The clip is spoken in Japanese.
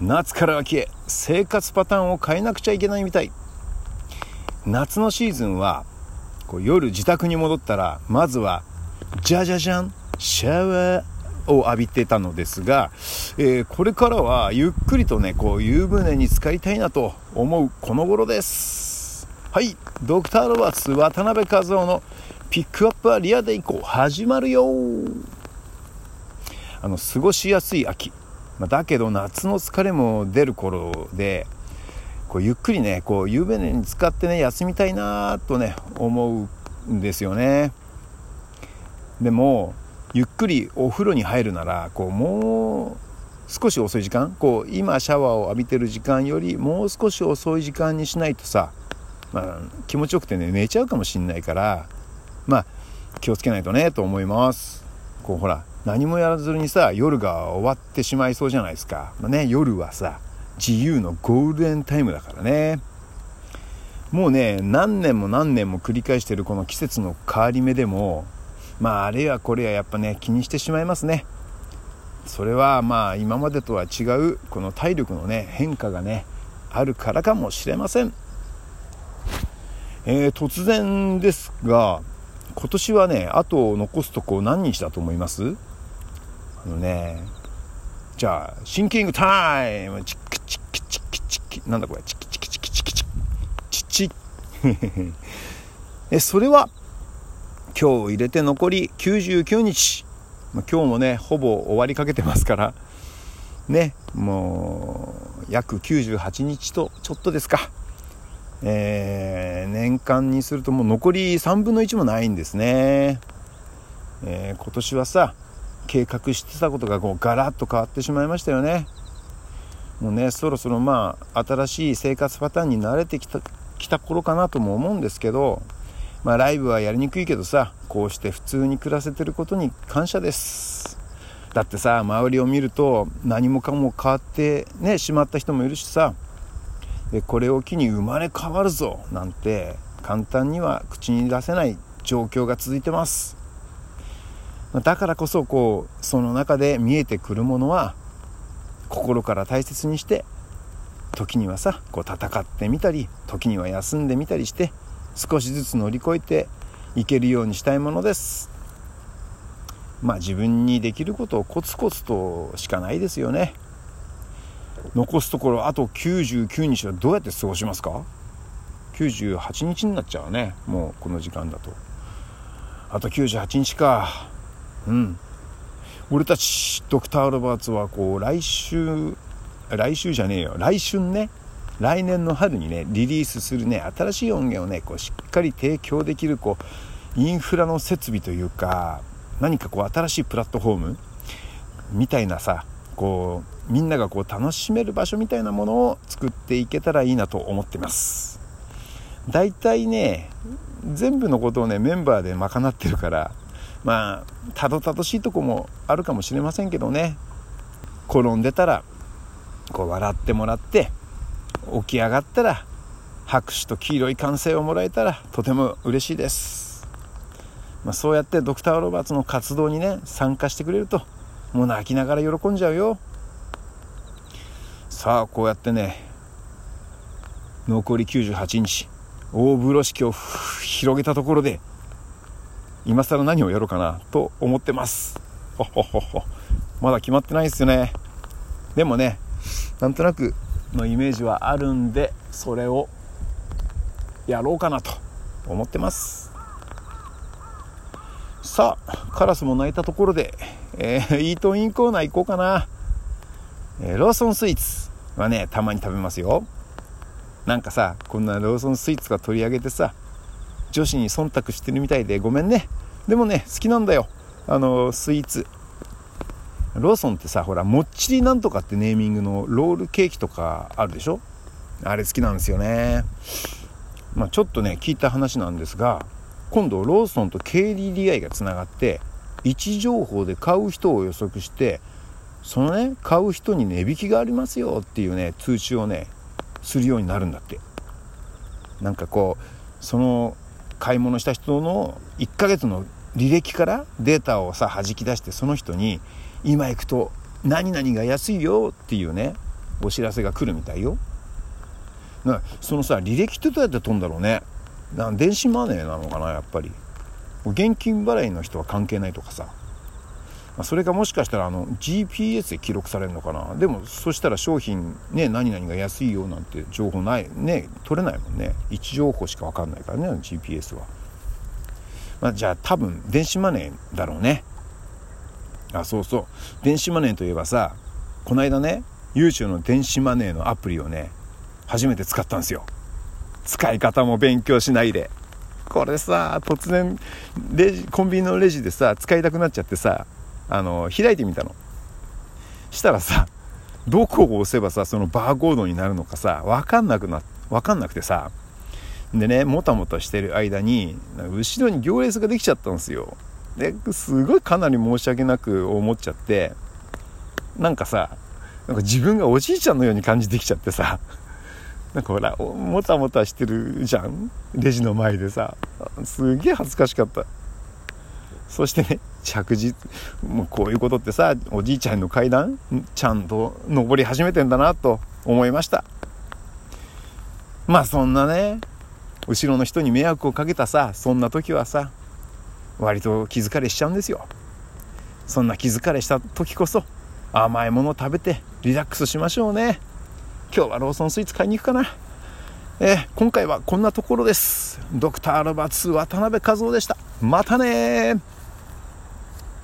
夏から秋へ生活パターンを変えなくちゃいけないみたい。夏のシーズンはこう夜自宅に戻ったらまずはじゃじゃじゃんシャワーを浴びてたのですが、えー、これからはゆっくりとねこう湯船に浸かりたいなと思うこの頃です。はいドクターロバーツ渡辺和夫のピックアップはリアでいこう。始まるよあの過ごしやすい秋。まだけど夏の疲れも出る頃でこうゆっくりねこう湯船に浸かってね休みたいなとね思うんですよね。でもゆっくりお風呂に入るならこうもう少し遅い時間こう今シャワーを浴びてる時間よりもう少し遅い時間にしないとさ、まあ、気持ちよくてね寝ちゃうかもしんないからまあ気をつけないとねと思います。こうほら何もやらずにさ夜が終わってしまいそうじゃないですか、まあ、ね夜はさ自由のゴールデンタイムだからね。もうね何年も何年も繰り返してるこの季節の変わり目でもまああれやこれややっぱね気にしてしまいますね。それはまあ今までとは違うこの体力のね変化がねあるからかもしれません、えー、突然ですが今年はねあと残すとこ何日だと思います？のね。じゃあシンキングタイム。チックチックチックチック。なんだこれ？チックチックチックチックチック。チッチッえそれは今日入れて残り99日、まあ、今日もねほぼ終わりかけてますから。ねもう約98日とちょっとですか。えー、年間にするともう残り3分の1もないんですね、えー、今年はさ計画してたことがこうガラッと変わってしまいましたよね。もうねそろそろまあ新しい生活パターンに慣れてきたきた頃かなとも思うんですけどまあライブはやりにくいけどさこうして普通に暮らせてることに感謝です。だってさ周りを見ると何もかも変わってねしまった人もいるしさでこれを機に生まれ変わるぞなんて簡単には口に出せない状況が続いてます。だからこそこうその中で見えてくるものは心から大切にして時にはさこう戦ってみたり時には休んでみたりして少しずつ乗り越えていけるようにしたいものです。まあ自分にできることをコツコツとしかないですよね。残すところあと99日はどうやって過ごしますか？98日になっちゃうねもうこの時間だと。あと98日か。うん。俺たちドクター・ロバーツはこう来週来週じゃねえよ。来春ね。来年の春にねリリースするね。新しい音源をねこうしっかり提供できるこうインフラの設備というか何かこう新しいプラットフォームみたいなさこうみんながこう楽しめる場所みたいなものを作っていけたらいいなと思ってます。大体ね全部のことをねメンバーで賄ってるからまあたどたどしいとこもあるかもしれませんけどね。転んでたらこう笑ってもらって起き上がったら拍手と黄色い歓声をもらえたらとても嬉しいです、まあ、そうやってドクター・ロバーツの活動にね参加してくれるともう泣きながら喜んじゃうよ。さあこうやってね残り98日大風呂敷を広げたところで今更何をやろうかなと思ってます。ほほほほ。まだ決まってないですよね。でもねなんとなくのイメージはあるんでそれをやろうかなと思ってます。さあカラスも鳴いたところで、えー、イートインコーナー行こうかな、えー、ローソンスイーツはねたまに食べますよ。なんかさこんなローソンスイーツが取り上げてさ女子に忖度してるみたいでごめんね。でもね好きなんだよ。あのスイーツ。ローソンってさほらもっちりなんとかってネーミングのロールケーキとかあるでしょ？あれ好きなんですよね。まあ、ちょっとね聞いた話なんですが今度ローソンと KDDI がつながって位置情報で買う人を予測してそのね買う人に値引きがありますよっていうね通知をねするようになるんだって。なんかこうその買い物した人の1ヶ月の履歴からデータをさ弾き出してその人に今行くと何々が安いよっていうねお知らせが来るみたいよ。なそのさ履歴ってどうやって飛んだろうね。な電子マネーなのかなやっぱり。現金払いの人は関係ないとかさ。まあそれかもしかしたらあの GPS で記録されるのかな。でもそしたら商品ね何々が安いよなんて情報ないね取れないもんね。位置情報しか分かんないからね GPS は、まあ、じゃあ多分電子マネーだろうね。あそうそう。電子マネーといえばさこの間ね YouTube の電子マネーのアプリをね初めて使ったんですよ。使い方も勉強しないで。これさ突然レジコンビニのレジでさ使いたくなっちゃってさあの開いてみたの。したらさどこを押せばさそのバーコードになるのかさ分かんなくな分かんなくてさでねもたもたしてる間に後ろに行列ができちゃったんですよ。ですごいかなり申し訳なく思っちゃってなんかさなんか自分がおじいちゃんのように感じてきちゃってさなんかほらもたもたしてるじゃん？レジの前でさ。すげえ恥ずかしかった。そしてね着実もうこういうことってさおじいちゃんの階段ちゃんと登り始めてんだなと思いました。まあそんなね後ろの人に迷惑をかけたさそんな時はさ割と気疲れしちゃうんですよ。そんな気疲れした時こそ甘いもの食べてリラックスしましょうね。今日はローソンスイーツ買いに行くかな。え、今回はこんなところです。ドクターロバーツ渡辺和夫でした。またね